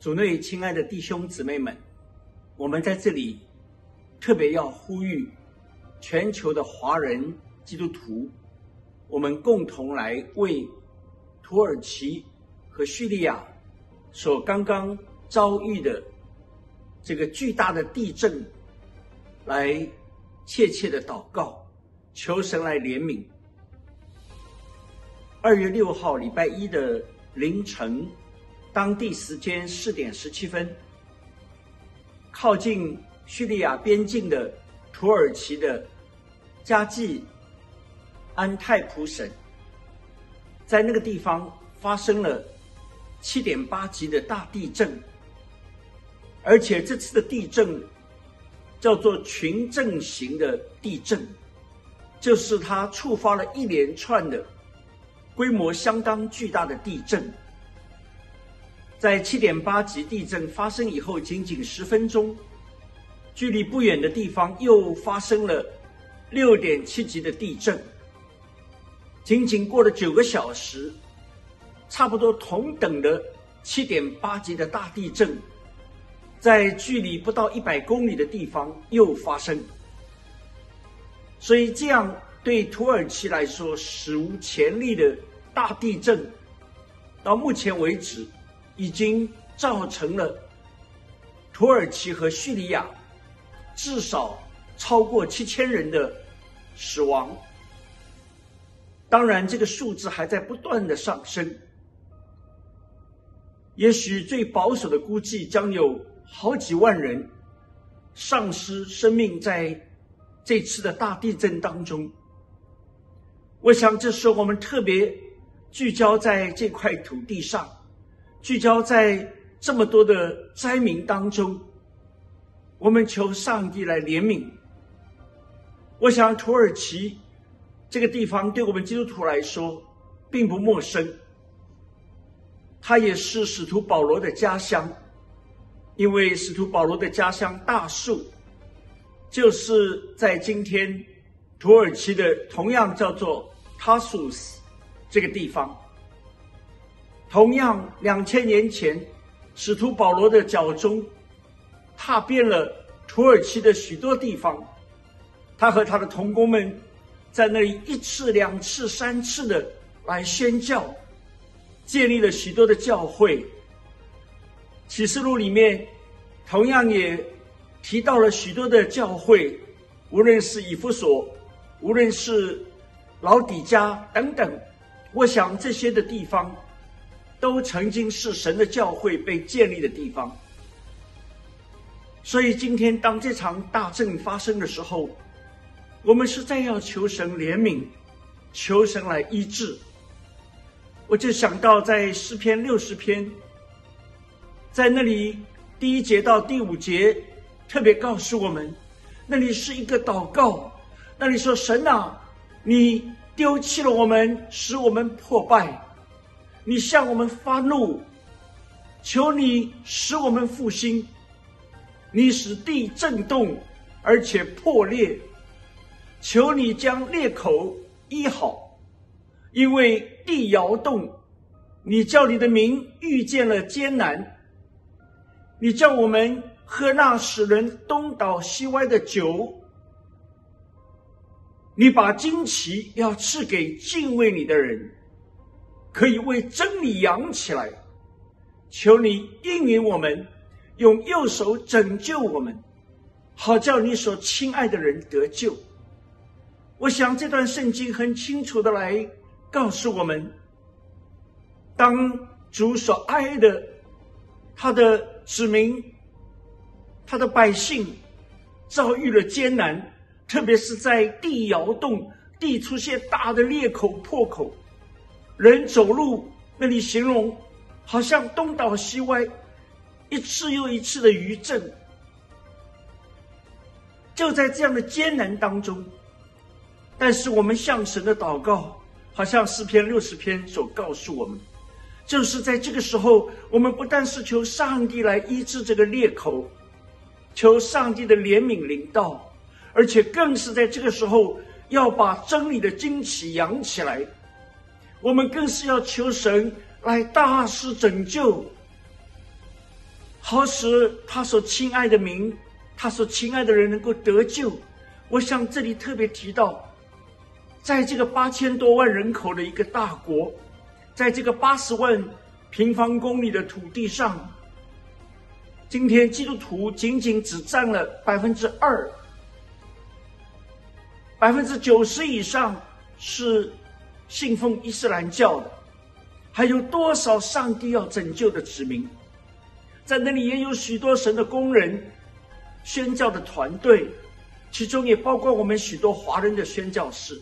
主内亲爱的弟兄姊妹们，我们在这里特别要呼吁全球的华人基督徒，我们共同来为土耳其和叙利亚所刚刚遭遇的这个巨大的地震，来切切的祷告，求神来怜悯。二月六号礼拜一的凌晨。当地时间四点十七分，靠近叙利亚边境的土耳其的加济安泰普省，在那个地方发生了七点八级的大地震，而且这次的地震叫做群震型的地震，就是它触发了一连串的规模相当巨大的地震。在七点八级地震发生以后，仅仅十分钟，距离不远的地方又发生了六点七级的地震。仅仅过了九个小时，差不多同等的七点八级的大地震，在距离不到一百公里的地方又发生。所以，这样对土耳其来说史无前例的大地震，到目前为止。已经造成了土耳其和叙利亚至少超过七千人的死亡。当然，这个数字还在不断的上升。也许最保守的估计，将有好几万人丧失生命在这次的大地震当中。我想，这是我们特别聚焦在这块土地上。聚焦在这么多的灾民当中，我们求上帝来怜悯。我想土耳其这个地方对我们基督徒来说并不陌生，它也是使徒保罗的家乡，因为使徒保罗的家乡大树就是在今天土耳其的同样叫做塔苏斯这个地方。同样，两千年前，使徒保罗的脚中踏遍了土耳其的许多地方。他和他的同工们在那里一次、两次、三次的来宣教，建立了许多的教会。启示录里面同样也提到了许多的教会，无论是以弗所，无论是老底家等等。我想这些的地方。都曾经是神的教会被建立的地方，所以今天当这场大震发生的时候，我们实在要求神怜悯，求神来医治。我就想到在诗篇六十篇，在那里第一节到第五节特别告诉我们，那里是一个祷告，那里说神啊，你丢弃了我们，使我们破败。你向我们发怒，求你使我们复兴。你使地震动，而且破裂，求你将裂口医好，因为地摇动。你叫你的民遇见了艰难，你叫我们喝那使人东倒西歪的酒。你把旌旗要赐给敬畏你的人。可以为真理扬起来，求你应允我们，用右手拯救我们，好叫你所亲爱的人得救。我想这段圣经很清楚的来告诉我们：当主所爱的他的子民、他的百姓遭遇了艰难，特别是在地摇动、地出现大的裂口、破口。人走路那里形容，好像东倒西歪，一次又一次的余震。就在这样的艰难当中，但是我们向神的祷告，好像诗篇六十篇所告诉我们，就是在这个时候，我们不但是求上帝来医治这个裂口，求上帝的怜悯临到，而且更是在这个时候要把真理的旌旗扬起来。我们更是要求神来大施拯救，好使他所亲爱的民，他所亲爱的人能够得救。我想这里特别提到，在这个八千多万人口的一个大国，在这个八十万平方公里的土地上，今天基督徒仅仅只占了百分之二，百分之九十以上是信奉伊斯兰教的。还有多少上帝要拯救的子民？在那里也有许多神的工人、宣教的团队，其中也包括我们许多华人的宣教士。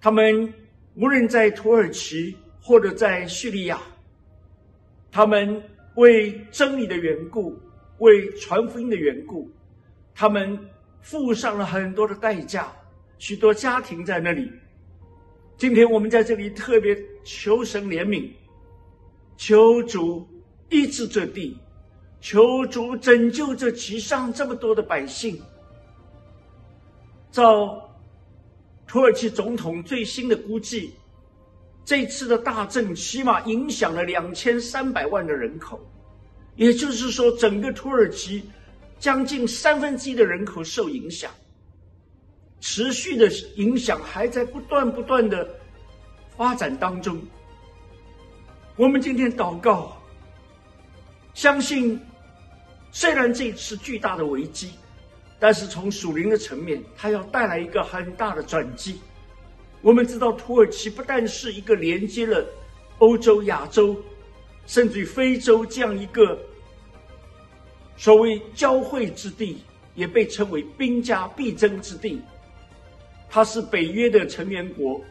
他们无论在土耳其或者在叙利亚，他们为真理的缘故、为传福音的缘故，他们付上了很多的代价。许多家庭在那里。今天我们在这里特别求神怜悯，求主医治这地，求主拯救这其上这么多的百姓。照土耳其总统最新的估计，这次的大震起码影响了两千三百万的人口，也就是说，整个土耳其将近三分之一的人口受影响。持续的影响还在不断不断的发展当中。我们今天祷告，相信虽然这次巨大的危机，但是从属灵的层面，它要带来一个很大的转机。我们知道，土耳其不但是一个连接了欧洲、亚洲，甚至于非洲这样一个所谓交汇之地，也被称为兵家必争之地。它是北约的成员国，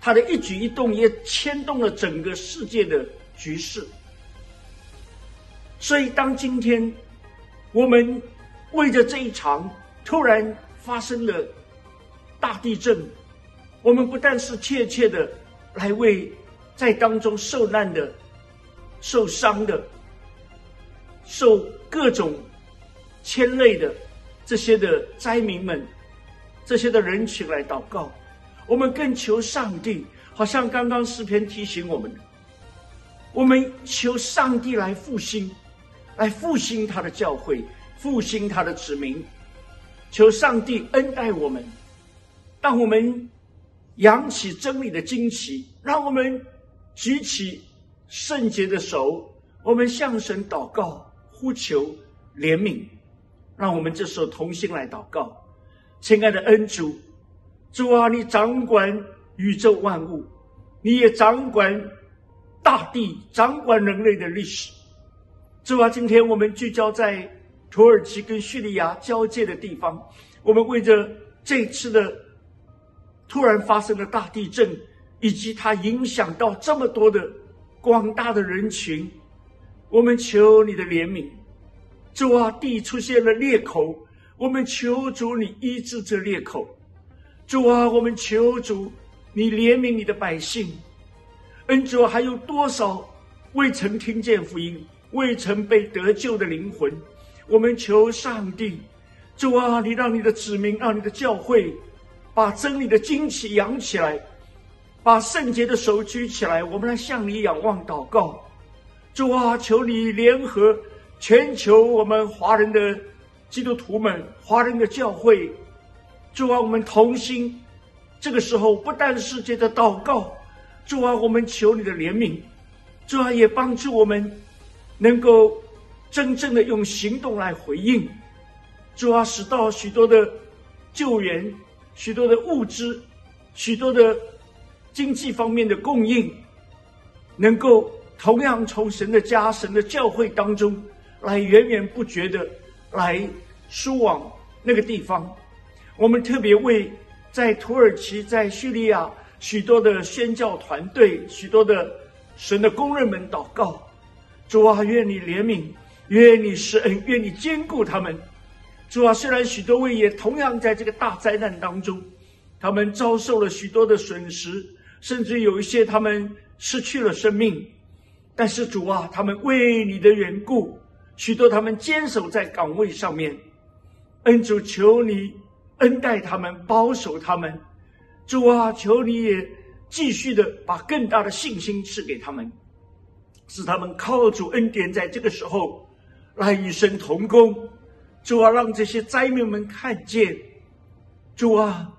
它的一举一动也牵动了整个世界的局势。所以，当今天我们为着这一场突然发生的大地震，我们不但是切切的来为在当中受难的、受伤的、受各种牵累的这些的灾民们。这些的人群来祷告，我们更求上帝，好像刚刚诗篇提醒我们，我们求上帝来复兴，来复兴他的教会，复兴他的子民，求上帝恩待我们，让我们扬起真理的旌旗，让我们举起圣洁的手，我们向神祷告，呼求怜悯，让我们这时候同心来祷告。亲爱的恩主，主啊，你掌管宇宙万物，你也掌管大地，掌管人类的历史。主啊，今天我们聚焦在土耳其跟叙利亚交界的地方，我们为着这次的突然发生的大地震，以及它影响到这么多的广大的人群，我们求你的怜悯。主啊，地出现了裂口。我们求主，你医治这裂口。主啊，我们求主，你怜悯你的百姓。恩主，还有多少未曾听见福音、未曾被得救的灵魂？我们求上帝，主啊，你让你的子民，让你的教会，把真理的旌旗扬起来，把圣洁的手举起来。我们来向你仰望祷告。主啊，求你联合全球我们华人的。基督徒们，华人的教会，主啊，我们同心。这个时候，不但是借着祷告，主啊，我们求你的怜悯，主啊，也帮助我们能够真正的用行动来回应。主啊，使到许多的救援、许多的物资、许多的经济方面的供应，能够同样从神的家、神的教会当中来源源不绝的。来输往那个地方，我们特别为在土耳其、在叙利亚许多的宣教团队、许多的神的工人们祷告。主啊，愿你怜悯，愿你施恩，愿你兼顾他们。主啊，虽然许多位也同样在这个大灾难当中，他们遭受了许多的损失，甚至有一些他们失去了生命，但是主啊，他们为你的缘故。许多他们坚守在岗位上面，恩主求你恩待他们，保守他们。主啊，求你也继续的把更大的信心赐给他们。使他们靠主恩典，在这个时候来与神同工。主啊，让这些灾民们看见，主啊，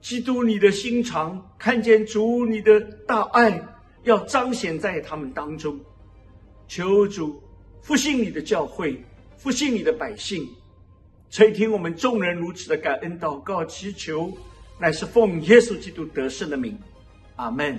基督你的心肠，看见主你的大爱，要彰显在他们当中。求主复兴你的教会，复兴你的百姓，垂听我们众人如此的感恩祷告祈求，乃是奉耶稣基督得胜的名，阿门。